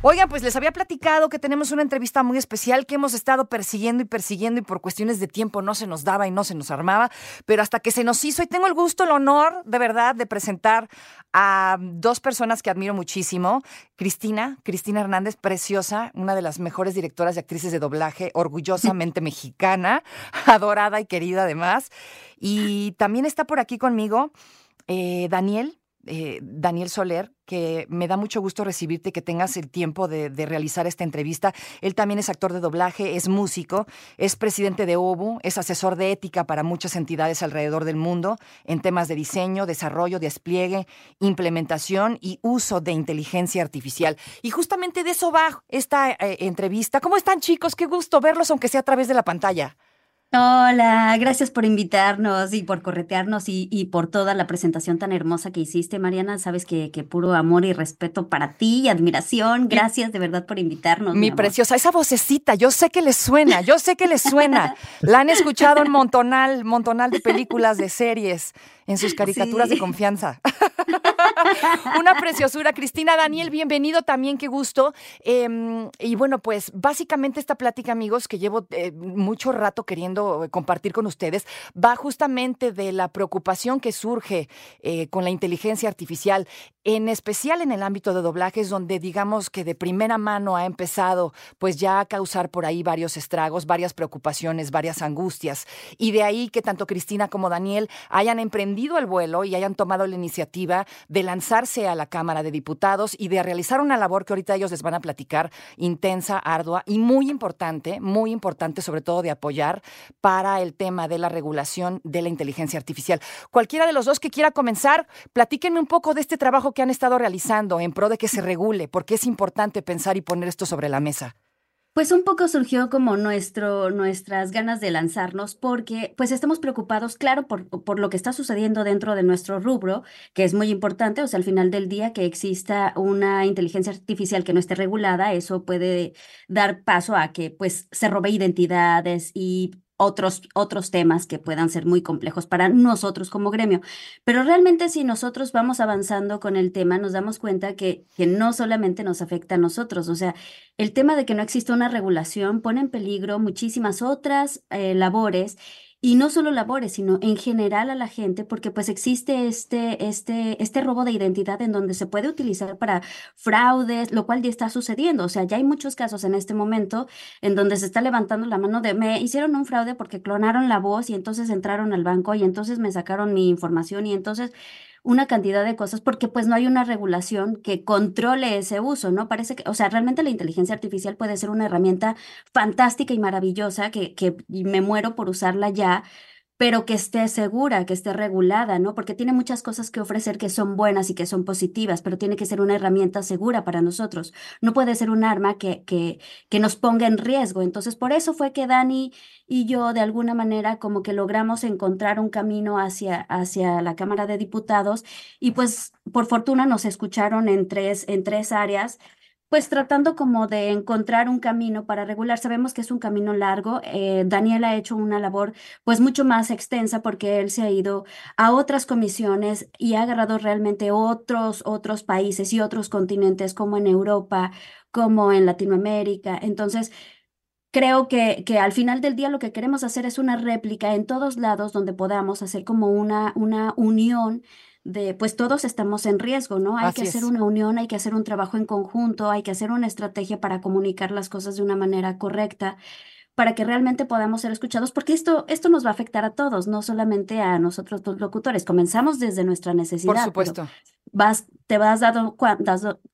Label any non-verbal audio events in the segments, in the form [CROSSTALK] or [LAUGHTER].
Oigan, pues les había platicado que tenemos una entrevista muy especial que hemos estado persiguiendo y persiguiendo y por cuestiones de tiempo no se nos daba y no se nos armaba, pero hasta que se nos hizo y tengo el gusto, el honor de verdad de presentar a dos personas que admiro muchísimo. Cristina, Cristina Hernández, preciosa, una de las mejores directoras y actrices de doblaje, orgullosamente [LAUGHS] mexicana, adorada y querida además. Y también está por aquí conmigo eh, Daniel, eh, Daniel Soler, que me da mucho gusto recibirte, que tengas el tiempo de, realizar esta entrevista. Él también es actor de doblaje, es músico, es presidente de OBU, es asesor de ética para muchas entidades alrededor del mundo en temas de diseño, desarrollo, despliegue, implementación y uso de inteligencia artificial. Y justamente de eso va esta eh, entrevista. ¿Cómo están chicos? Qué gusto verlos, aunque sea a través de la pantalla. Hola, gracias por invitarnos y por corretearnos y, y por toda la presentación tan hermosa que hiciste, Mariana. Sabes que, que puro amor y respeto para ti y admiración. Gracias de verdad por invitarnos. Mi, preciosa, esa vocecita, yo sé que les suena, yo sé que les suena. [LAUGHS] La han escuchado en montonal, montonal de películas, de series, en sus caricaturas de confianza. [LAUGHS] [LAUGHS] Una preciosura. Cristina, Daniel, bienvenido también, qué gusto. Em, y bueno, pues básicamente esta plática, amigos, que llevo eh, mucho rato queriendo eh, compartir con ustedes, va justamente de la preocupación que surge eh, con la inteligencia artificial, en especial en el ámbito de doblajes, donde digamos que de primera mano ha empezado pues ya a causar por ahí varios estragos, varias preocupaciones, varias angustias. Y de ahí que tanto Cristina como Daniel hayan emprendido el vuelo y hayan tomado la iniciativa de lanzarse a la Cámara de Diputados y de realizar una labor que ahorita ellos les van a platicar, intensa, ardua y muy importante, muy importante sobre todo de apoyar para el tema de la regulación de la inteligencia artificial. Cualquiera de los dos que quiera comenzar, platíquenme un poco de este trabajo que han estado realizando en pro de que se regule, porque es importante pensar y poner esto sobre la mesa. Pues un poco surgió como nuestro, nuestras ganas de lanzarnos porque pues estamos preocupados, claro, por, por lo que está sucediendo dentro de nuestro rubro, que es muy importante, o sea, al final del día que exista una inteligencia artificial que no esté regulada, eso puede dar paso a que pues se robe identidades y otros, otros temas que puedan ser muy complejos para nosotros como gremio. Pero realmente si nosotros vamos avanzando con el tema, nos damos cuenta que, que no solamente nos afecta a nosotros, o sea, el tema de que no existe una regulación pone en peligro muchísimas otras eh, labores y no solo labores, sino en general a la gente, porque pues existe este, este, este robo de identidad en donde se puede utilizar para fraudes, lo cual ya está sucediendo. O sea, ya hay muchos casos en este momento en donde se está levantando la mano de, me hicieron un fraude porque clonaron la voz y entonces entraron al banco y entonces me sacaron mi información y entonces una cantidad de cosas porque pues no hay una regulación que controle ese uso, ¿no? Parece que, o sea, realmente la inteligencia artificial puede ser una herramienta fantástica y maravillosa que, que me muero por usarla ya, pero que esté segura, que esté regulada, ¿no? Porque tiene muchas cosas que ofrecer que son buenas y que son positivas, pero tiene que ser una herramienta segura para nosotros. No puede ser un arma que, que, que nos ponga en riesgo. Entonces, por eso fue que Dani y yo, de alguna manera, como que logramos encontrar un camino hacia, hacia la Cámara de Diputados y pues, por fortuna, nos escucharon en tres, en tres áreas pues tratando como de encontrar un camino para regular. Sabemos que es un camino largo. Eh, Daniel ha hecho una labor pues mucho más extensa porque él se ha ido a otras comisiones y ha agarrado realmente otros, otros países y otros continentes como en Europa, como en Latinoamérica. Entonces, creo que, que al final del día lo que queremos hacer es una réplica en todos lados donde podamos hacer como una, una unión de, pues todos estamos en riesgo, ¿no? Hay que hacer una unión, hay que hacer un trabajo en conjunto, hay que hacer una estrategia para comunicar las cosas de una manera correcta para que realmente podamos ser escuchados, porque esto, esto nos va a afectar a todos, no solamente a nosotros los locutores. Comenzamos desde nuestra necesidad. Por supuesto. Vas, te, vas dando,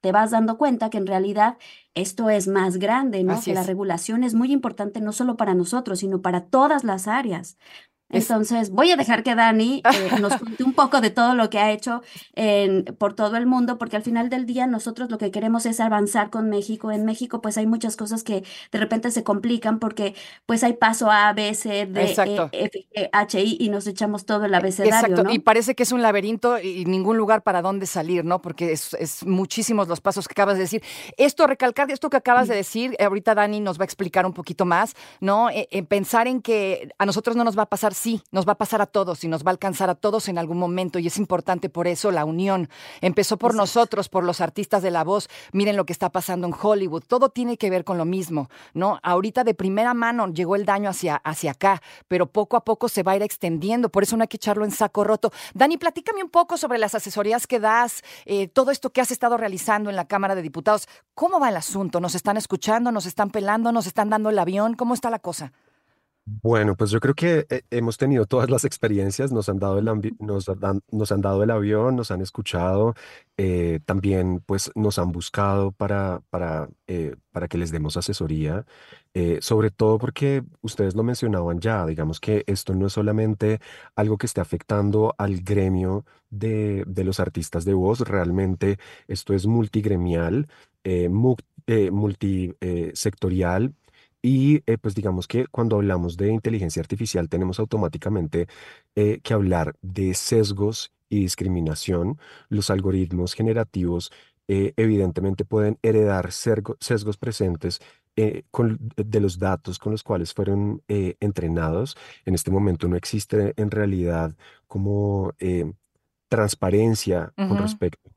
te vas dando cuenta que en realidad esto es más grande, ¿no? que la regulación es muy importante no solo para nosotros, sino para todas las áreas. Entonces, voy a dejar que Dani eh, [LAUGHS] nos cuente un poco de todo lo que ha hecho en, por todo el mundo, porque al final del día nosotros lo que queremos es avanzar con México. En México, pues hay muchas cosas que de repente se complican porque pues hay paso A, B, C, D, E, F, G, H, I y nos echamos todo el abecedario, Exacto, y parece que es un laberinto y ningún lugar para dónde salir, ¿no? Porque es, es muchísimos los pasos que acabas de decir. Esto, recalcar esto que acabas de decir, ahorita Dani nos va a explicar un poquito más, ¿no? Eh, eh, pensar en que a nosotros no nos va a pasar pasar, sí, nos va a pasar a todos y nos va a alcanzar a todos en algún momento y es importante por eso la unión. Empezó por nosotros, por los artistas de la voz. Miren lo que está pasando en Hollywood. Todo tiene que ver con lo mismo, ¿no? Ahorita de primera mano llegó el daño hacia, hacia acá, pero poco a poco se va a ir extendiendo. Por eso no hay que echarlo en saco roto. Dani, platícame un poco sobre las asesorías que das, eh, todo esto que has estado realizando en la Cámara de Diputados. ¿Cómo va el asunto? ¿Nos están escuchando? ¿Nos están pelando? ¿Nos están dando el avión? ¿Cómo está la cosa? Bueno, pues yo creo que eh, hemos tenido todas las experiencias, nos han dado el, nos dan- nos han dado el avión, nos han escuchado, eh, también pues nos han buscado para, para, eh, para que les demos asesoría, sobre todo porque ustedes lo mencionaban ya, digamos que esto no es solamente algo que esté afectando al gremio de, de los artistas de voz, realmente esto es multigremial, eh, mu- multisectorial y eh, pues digamos que cuando hablamos de inteligencia artificial tenemos automáticamente eh, que hablar de sesgos y discriminación. Los algoritmos generativos eh, evidentemente pueden heredar sesgos presentes eh, con- de los datos con los cuales fueron eh, entrenados. En este momento no existe en realidad como eh, transparencia con respecto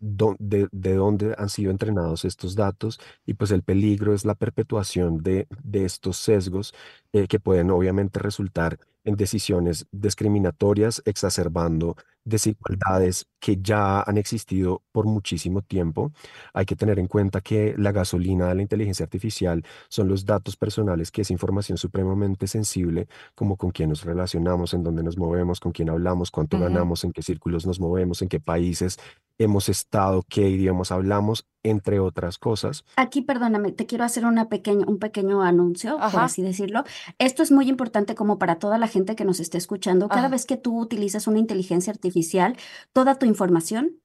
de, de dónde han sido entrenados estos datos y pues el peligro es la perpetuación de, de estos sesgos eh, que pueden obviamente resultar en decisiones discriminatorias, exacerbando desigualdades que ya han existido por muchísimo tiempo. Hay que tener en cuenta que la gasolina de la inteligencia artificial son los datos personales, que es información supremamente sensible, como con quién nos relacionamos, en dónde nos movemos, con quién hablamos, cuánto Ujú. ganamos, en qué círculos nos movemos, en qué países hemos estado, qué idiomas hablamos, entre otras cosas. Aquí, perdóname, te quiero hacer una pequeña, un pequeño anuncio, por Ajá. así decirlo. Esto es muy importante como para toda la gente que nos esté escuchando. Cada Ah. vez que tú utilizas una inteligencia artificial, toda tu información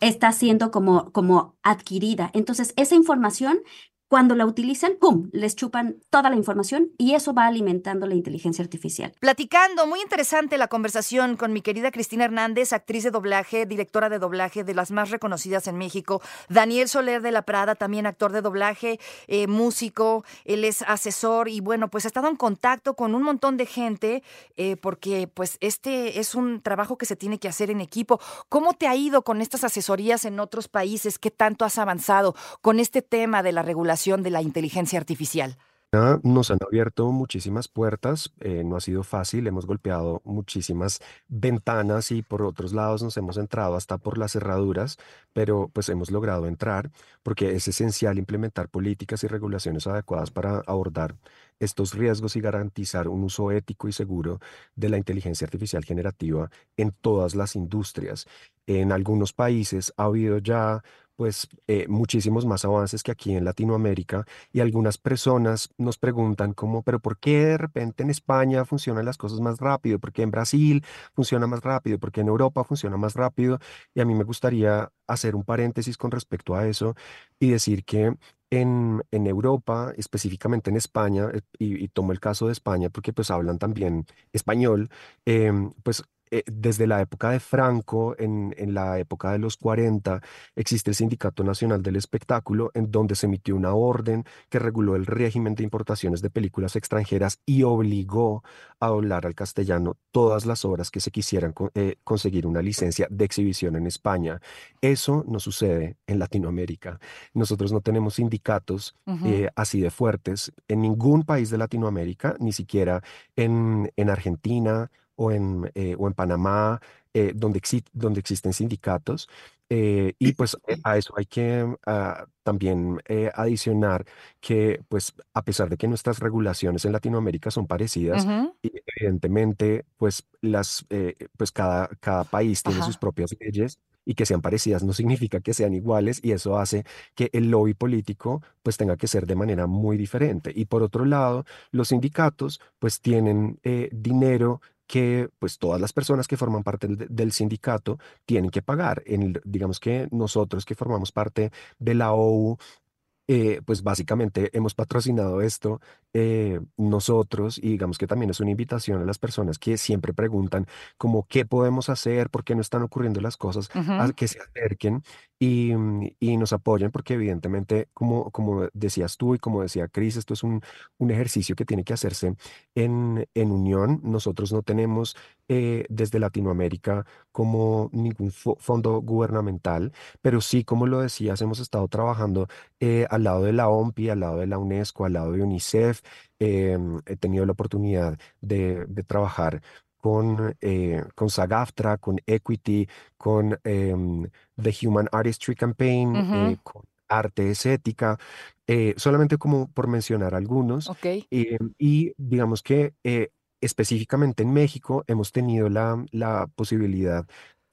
está siendo como, como adquirida. Entonces, esa información, cuando la utilizan, ¡pum!, les chupan toda la información y eso va alimentando la inteligencia artificial. Platicando, muy interesante la conversación con mi querida Cristina Hernández, actriz de doblaje, directora de doblaje de las más reconocidas en México. Daniel Soler de la Prada, también actor de doblaje, eh, músico, él es asesor y bueno, pues ha estado en contacto con un montón de gente eh, porque pues este es un trabajo que se tiene que hacer en equipo. ¿Cómo te ha ido con estas asesorías en otros países? ¿Qué tanto has avanzado con este tema de la regulación de la inteligencia artificial? Nos han abierto muchísimas puertas, eh, no ha sido fácil, hemos golpeado muchísimas ventanas y por otros lados nos hemos entrado hasta por las cerraduras, pero pues hemos logrado entrar porque es esencial implementar políticas y regulaciones adecuadas para abordar estos riesgos y garantizar un uso ético y seguro de la inteligencia artificial generativa en todas las industrias. En algunos países ha habido ya pues eh, muchísimos más avances que aquí en Latinoamérica y algunas personas nos preguntan como, pero ¿por qué de repente en España funcionan las cosas más rápido? ¿Por qué en Brasil funciona más rápido? ¿Por qué en Europa funciona más rápido? Y a mí me gustaría hacer un paréntesis con respecto a eso y decir que en, en Europa, específicamente en España, eh, y, tomo el caso de España porque pues hablan también español, em, pues eh, desde la época de Franco, en, en la época de los 40, existe el Sindicato Nacional del Espectáculo, en donde se emitió una orden que reguló el régimen de importaciones de películas extranjeras y obligó a doblar al castellano todas las obras que se quisieran eh, conseguir una licencia de exhibición en España. Eso no sucede en Latinoamérica. Nosotros no tenemos sindicatos eh, así de fuertes en ningún país de Latinoamérica, ni siquiera en, en Argentina o en, eh, o en Panamá, eh, donde, exi- donde existen sindicatos. eh, y pues a eso hay que ah, también eh, adicionar que pues a pesar de que nuestras regulaciones en Latinoamérica son parecidas, Ujú. y evidentemente pues las eh, pues cada, cada país tiene sus Ajá. propias leyes y que sean parecidas no significa que sean iguales y eso hace que el lobby político pues tenga que ser de manera muy diferente. Y por otro lado, los sindicatos pues tienen eh, dinero que pues todas las personas que forman parte del, sindicato tienen que pagar. En digamos que nosotros que formamos parte de la OU eh, pues básicamente hemos patrocinado esto eh, nosotros y digamos que también es una invitación a las personas que siempre preguntan como qué podemos hacer, por qué no están ocurriendo las cosas, a que se acerquen y, y nos apoyen porque evidentemente, como, como decías tú y como decía Cris, esto es un, un ejercicio que tiene que hacerse en, en unión. Nosotros no tenemos eh, desde Latinoamérica como ningún fo- fondo gubernamental, pero sí, como lo decías, hemos estado trabajando eh, al lado de la OMPI, al lado de la UNESCO, al lado de UNICEF. Em, he tenido la oportunidad de, de trabajar con, eh, con SAG-AFTRA, con Equity, con em, The Human Artistry Campaign, Ujú, eh, con Arte es Ética, eh, solamente como por mencionar algunos. Ok. Eh, y digamos que eh, específicamente en México hemos tenido la, la posibilidad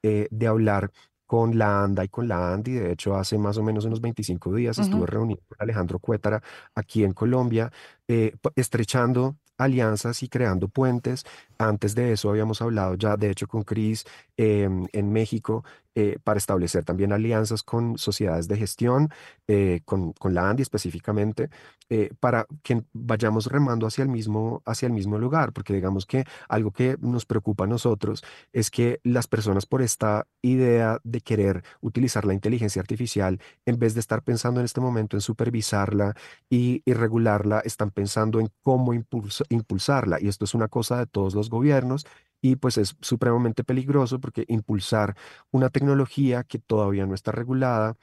eh, de hablar con la ANDA y con la ANDI. De hecho, hace más o menos unos 25 días estuve reunido con Alejandro Cuétara aquí en Colombia, eh, estrechando alianzas y creando puentes. Antes de eso habíamos hablado ya, de hecho, con Cris em, en México eh, para establecer también alianzas con sociedades de gestión, eh, con, con la ANDI específicamente eh, para que vayamos remando hacia el mismo, hacia el mismo lugar, porque digamos que algo que nos preocupa a nosotros es que las personas por esta idea de querer utilizar la inteligencia artificial, en vez de estar pensando en este momento en supervisarla y, regularla, están pensando en cómo impulsa- impulsarla. Y esto es una cosa de todos los gobiernos. Y pues es supremamente peligroso porque impulsar una tecnología que todavía no está regulada,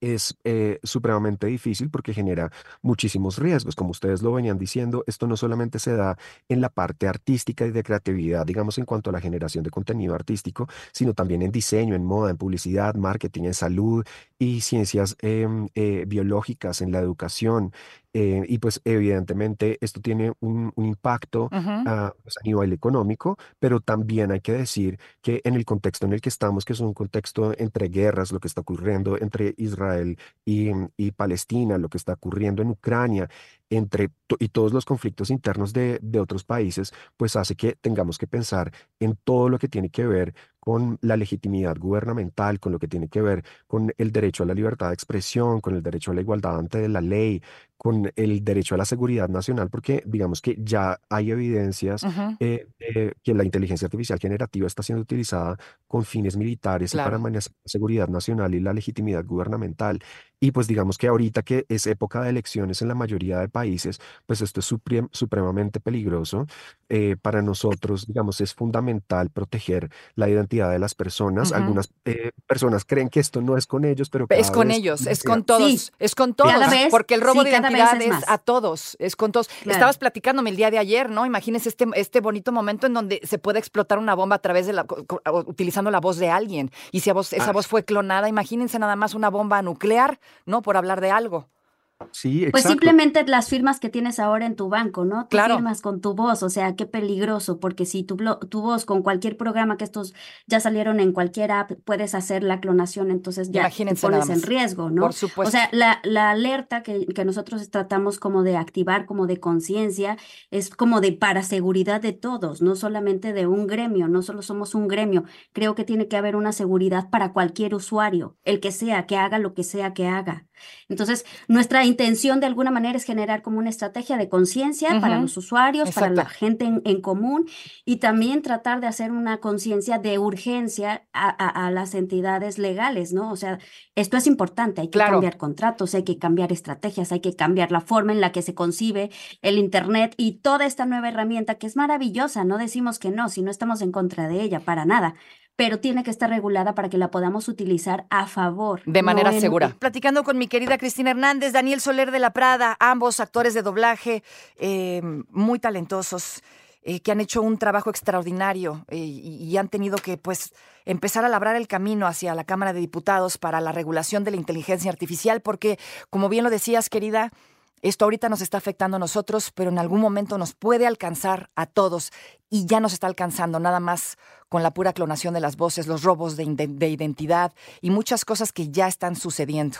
es eh, supremamente difícil porque genera muchísimos riesgos. Como ustedes lo venían diciendo, esto no solamente se da en la parte artística y de creatividad, digamos, en cuanto a la generación de contenido artístico, sino también en diseño, en moda, en publicidad, marketing, en salud y ciencias em, eh, biológicas, en la educación. Eh, y pues evidentemente esto tiene un, un impacto ah, pues, a nivel económico, pero también hay que decir que en el contexto en el que estamos, que es un contexto entre guerras, lo que está ocurriendo entre Israel y, y Palestina, lo que está ocurriendo en Ucrania, entre to- y todos los conflictos internos de, de otros países, pues hace que tengamos que pensar en todo lo que tiene que ver con la legitimidad gubernamental, con lo que tiene que ver con el derecho a la libertad de expresión, con el derecho a la igualdad ante la ley, con el derecho a la seguridad nacional, porque digamos que ya hay evidencias ujú, eh, de que la inteligencia artificial generativa está siendo utilizada con fines militares y para Claro. amenazar la seguridad nacional y la legitimidad gubernamental. Y pues digamos que ahorita que es época de elecciones en la mayoría de países, pues esto es suprem- supremamente peligroso. Eh, para nosotros, digamos, es fundamental proteger la identidad de las personas. ujú. Algunas eh, personas creen que esto no es con ellos, pero Es con ellos, es con todos, Sí, es con todos, porque el robo sí, de identidad es es más. a todos, es con todos. Claro. Estabas platicándome el día de ayer, ¿no? Imagínense este, este bonito momento en donde se puede explotar una bomba a través de la, utilizando la voz de alguien. Y si a voz- esa ah, voz fue clonada, imagínense nada más una bomba nuclear, ¿no? Por hablar de algo. Sí, Pues simplemente las firmas que tienes ahora en tu banco, ¿no? Tú Claro, firmas con tu voz, o sea, qué peligroso, porque si tu, tu voz con cualquier programa que estos ya salieron en cualquier app, puedes hacer la clonación, entonces ya imagínense pones en riesgo, Por ¿no? O supuesto. sea, la, la alerta que, que nosotros tratamos como de activar, como de conciencia, es como de para seguridad de todos, no solamente de un gremio, no solo somos un gremio, creo que tiene que haber una seguridad para cualquier usuario, el que sea, que haga lo que sea que haga. Entonces, nuestra intención de alguna manera es generar como una estrategia de conciencia para los usuarios, para la gente en, en común y también tratar de hacer una conciencia de urgencia a, a- a las entidades legales, ¿no? O sea, esto es importante, hay que Claro. cambiar contratos, hay que cambiar estrategias, hay que cambiar la forma en la que se concibe el Internet y toda esta nueva herramienta que es maravillosa, no decimos que no, si no estamos en contra de ella, para nada. Pero tiene que estar regulada para que la podamos utilizar a favor, De no manera en, segura. Platicando con mi querida Cristina Hernández, Daniel Soler de la Prada, ambos actores de doblaje eh, muy talentosos, eh, que han hecho un trabajo extraordinario eh, y, y han tenido que, pues, empezar a labrar el camino hacia la Cámara de Diputados para la regulación de la inteligencia artificial, porque, como bien lo decías, querida, esto ahorita nos está afectando a nosotros, pero en algún momento nos puede alcanzar a todos y ya nos está alcanzando nada más con la pura clonación de las voces, los robos de, identidad y muchas cosas que ya están sucediendo.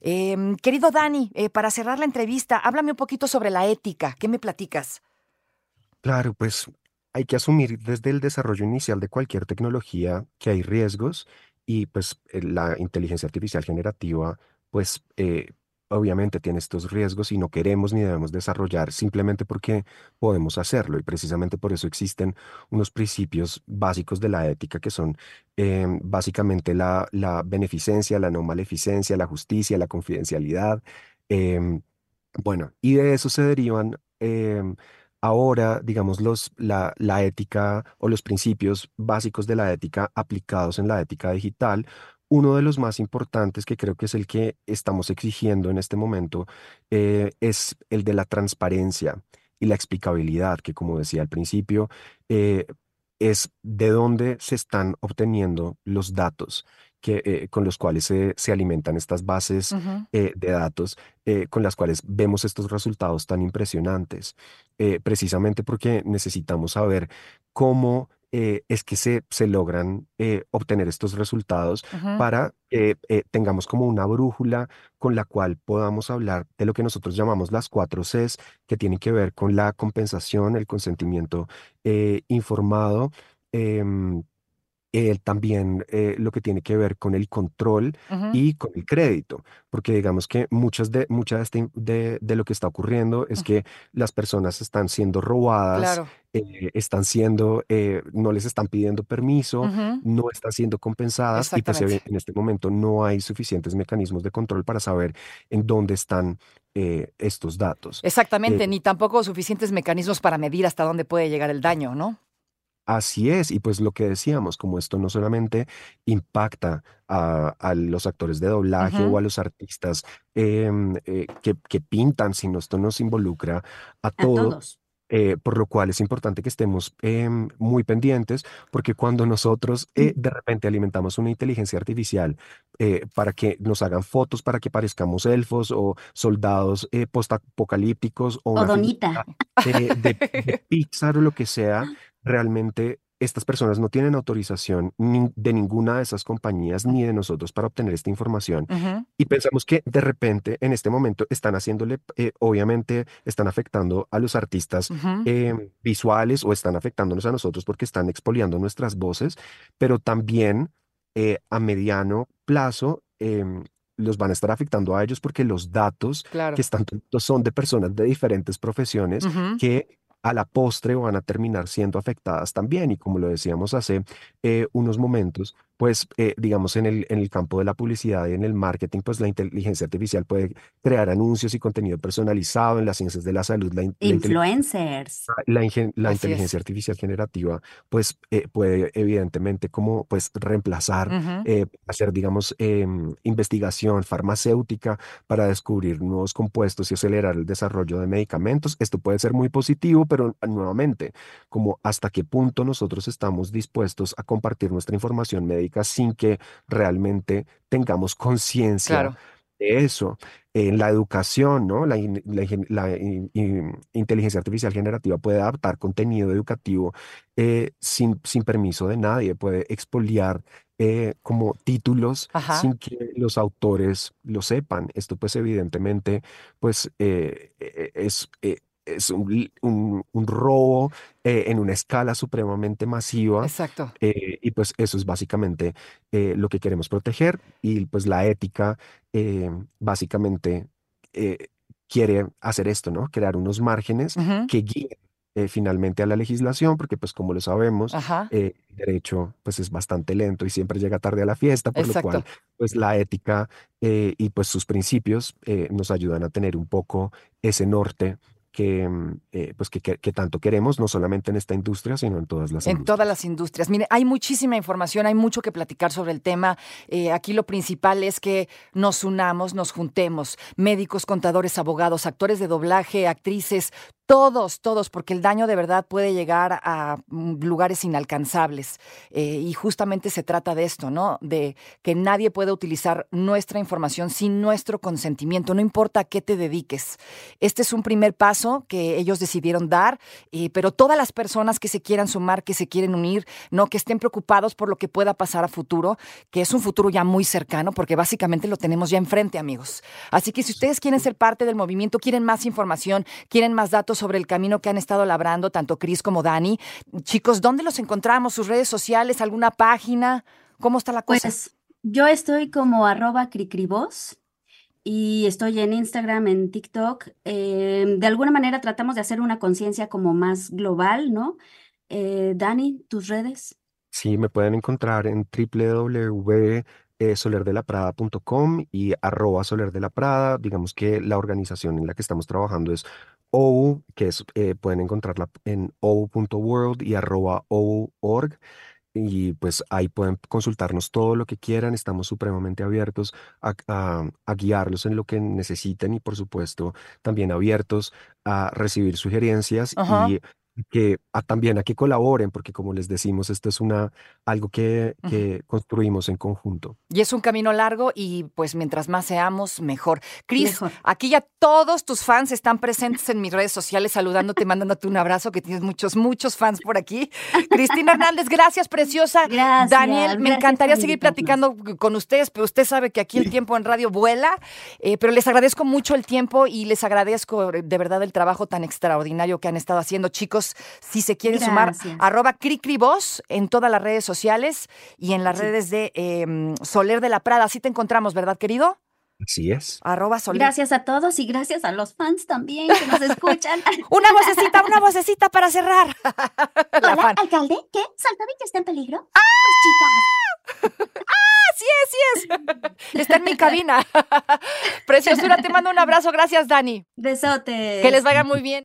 Em, querido Dani, eh, para cerrar la entrevista, háblame un poquito sobre la ética. ¿Qué me platicas? Claro, pues hay que asumir desde el desarrollo inicial de cualquier tecnología que hay riesgos y pues eh, la inteligencia artificial generativa pues eh, obviamente tiene estos riesgos y no queremos ni debemos desarrollar simplemente porque podemos hacerlo y precisamente por eso existen unos principios básicos de la ética que son em, básicamente la, la beneficencia, la no maleficencia, la justicia, la confidencialidad. em, bueno, y de eso se derivan em, ahora, digamos, los, la, la ética o los principios básicos de la ética aplicados en la ética digital. Uno de los más importantes, que creo que es el que estamos exigiendo en este momento, eh, es el de la transparencia y la explicabilidad, que como decía al principio, eh, es de dónde se están obteniendo los datos que, eh, con los cuales se, se alimentan estas bases eh, de datos, eh, con las cuales vemos estos resultados tan impresionantes, precisamente porque necesitamos saber cómo eh, es que se, se logran eh, obtener estos resultados para que eh, tengamos como una brújula con la cual podamos hablar de lo que nosotros llamamos las cuatro Cs, que tienen que ver con la compensación, el consentimiento informado. Eh, también eh, lo que tiene que ver con el control y con el crédito, porque digamos que muchas de, mucha de, este de, de lo que está ocurriendo es que las personas están siendo robadas, Claro. eh, están siendo, no les están pidiendo permiso, no están siendo compensadas y pues en este momento no hay suficientes mecanismos de control para saber en dónde están eh, estos datos. Eh, Exactamente, ni tampoco suficientes mecanismos para medir hasta dónde puede llegar el daño, ¿no? Así es, y pues lo que decíamos, como esto no solamente impacta a, a los actores de doblaje o a los artistas em, eh, que, que pintan, sino esto nos involucra a A todo, todos. eh, por lo cual es importante que estemos em, muy pendientes, porque cuando nosotros eh, de repente alimentamos una inteligencia artificial eh, para que nos hagan fotos, para que parezcamos elfos o soldados eh, postapocalípticos o O una Donita. de, de [LAUGHS] Pixar o lo que sea, realmente estas personas no tienen autorización ni- de ninguna de esas compañías ni de nosotros para obtener esta información. Y pensamos que de repente en este momento están haciéndole, eh, obviamente están afectando a los artistas eh, visuales o están afectándonos a nosotros porque están expoliando nuestras voces, pero también eh, a mediano plazo em, los van a estar afectando a ellos porque los datos Claro. que están son de personas de diferentes profesiones que a la postre van a terminar siendo afectadas también. Y como lo decíamos hace eh, unos momentos, pues eh, digamos en el, en el campo de la publicidad y en el marketing, pues la inteligencia artificial puede crear anuncios y contenido personalizado en las ciencias de la salud. La, la Influencers. la, ingen- la es. inteligencia artificial generativa, pues eh, puede evidentemente como pues reemplazar, eh, hacer digamos em, investigación farmacéutica para descubrir nuevos compuestos y acelerar el desarrollo de medicamentos. Esto puede ser muy positivo, pero nuevamente, como hasta qué punto nosotros estamos dispuestos a compartir nuestra información médica sin que realmente tengamos conciencia Claro. de eso. En la educación, ¿no? La, in- la ingen- la in- in- inteligencia artificial generativa puede adaptar contenido educativo eh, sin, sin permiso de nadie, puede expoliar eh, como títulos Ajá. sin que los autores lo sepan. Esto pues evidentemente pues eh, eh, es, eh, es un, un- un robo eh, en una escala supremamente masiva. Exacto. Eh, y pues eso es básicamente eh, lo que queremos proteger y pues la ética eh, básicamente eh, quiere hacer esto, ¿no? Crear unos márgenes Ujú. que guíen eh, finalmente a la legislación, porque pues como lo sabemos, eh, el derecho pues es bastante lento y siempre llega tarde a la fiesta, por lo cual Exacto. pues la ética eh, y pues sus principios eh, nos ayudan a tener un poco ese norte que, mm, eh, pues que, que- que tanto queremos, no solamente en esta industria, sino en todas las En todas industrias. las industrias. Mire, hay muchísima información, hay mucho que platicar sobre el tema. Eh, aquí lo principal es que nos unamos, nos juntemos, médicos, contadores, abogados, actores de doblaje, actrices, todos, todos, porque el daño de verdad puede llegar a mm, lugares inalcanzables. Eh, y justamente se trata de esto, ¿no? De que nadie puede utilizar nuestra información sin nuestro consentimiento, no importa a qué te dediques. Este es un primer paso que ellos decidieron dar, eh, pero todas las personas que se quieran sumar, que se quieren unir, no que estén preocupados por lo que pueda pasar a futuro, que es un futuro ya muy cercano, porque básicamente lo tenemos ya enfrente, amigos. Así que si ustedes quieren ser parte del movimiento, quieren más información, quieren más datos sobre el camino que han estado labrando tanto Cris como Dani, chicos, ¿dónde los encontramos? ¿Sus redes sociales? ¿Alguna página? ¿Cómo está la cosa? Pues yo estoy como arroba cricrivoz y estoy en Instagram, en TikTok. Eh, de alguna manera tratamos de hacer una conciencia como más global, ¿no? Eh, Dani, tus redes. Sí, me pueden encontrar en www.solerdelaprada.com y arroba Soler de la Prada. Digamos que la organización en la que estamos trabajando es OU, que es, eh, pueden encontrarla en ou.world y arroba ou.org y pues ahí pueden consultarnos todo lo que quieran, estamos supremamente abiertos a, a- a guiarlos en lo que necesiten y por supuesto también abiertos a recibir sugerencias Ajá. y que a- también a que colaboren, porque como les decimos, esto es una, algo que, que construimos en conjunto. Y es un camino largo y pues mientras más seamos, mejor. Cris, Mejor. aquí ya todos tus fans están presentes en mis redes sociales saludándote, mandándote un abrazo, que tienes muchos, muchos fans por aquí. Cristina Hernández, gracias, preciosa. Gracias, Daniel, me gracias encantaría por seguir invitarnos. platicando con ustedes, pero usted sabe que aquí el tiempo en radio vuela, eh, pero les agradezco mucho el tiempo y les agradezco de verdad el trabajo tan extraordinario que han estado haciendo, chicos. Si se quieren sumar, arroba Cricribos en todas las redes sociales y en las Sí. redes de eh, Soler de la Prada. Así te encontramos, ¿verdad, querido? Así es. Arroba Soler. Gracias a todos y gracias a los fans también que nos escuchan. [LAUGHS] Una vocecita, una vocecita para cerrar. [LAUGHS] La Hola, fan. alcalde. ¿Qué? ¿Saltovich está en peligro? ¡Ah! chicas! [LAUGHS] Sí es, sí es. Está en mi cabina. Preciosura, te mando un abrazo. Gracias, Dani. Besotes. Que les vaya muy bien.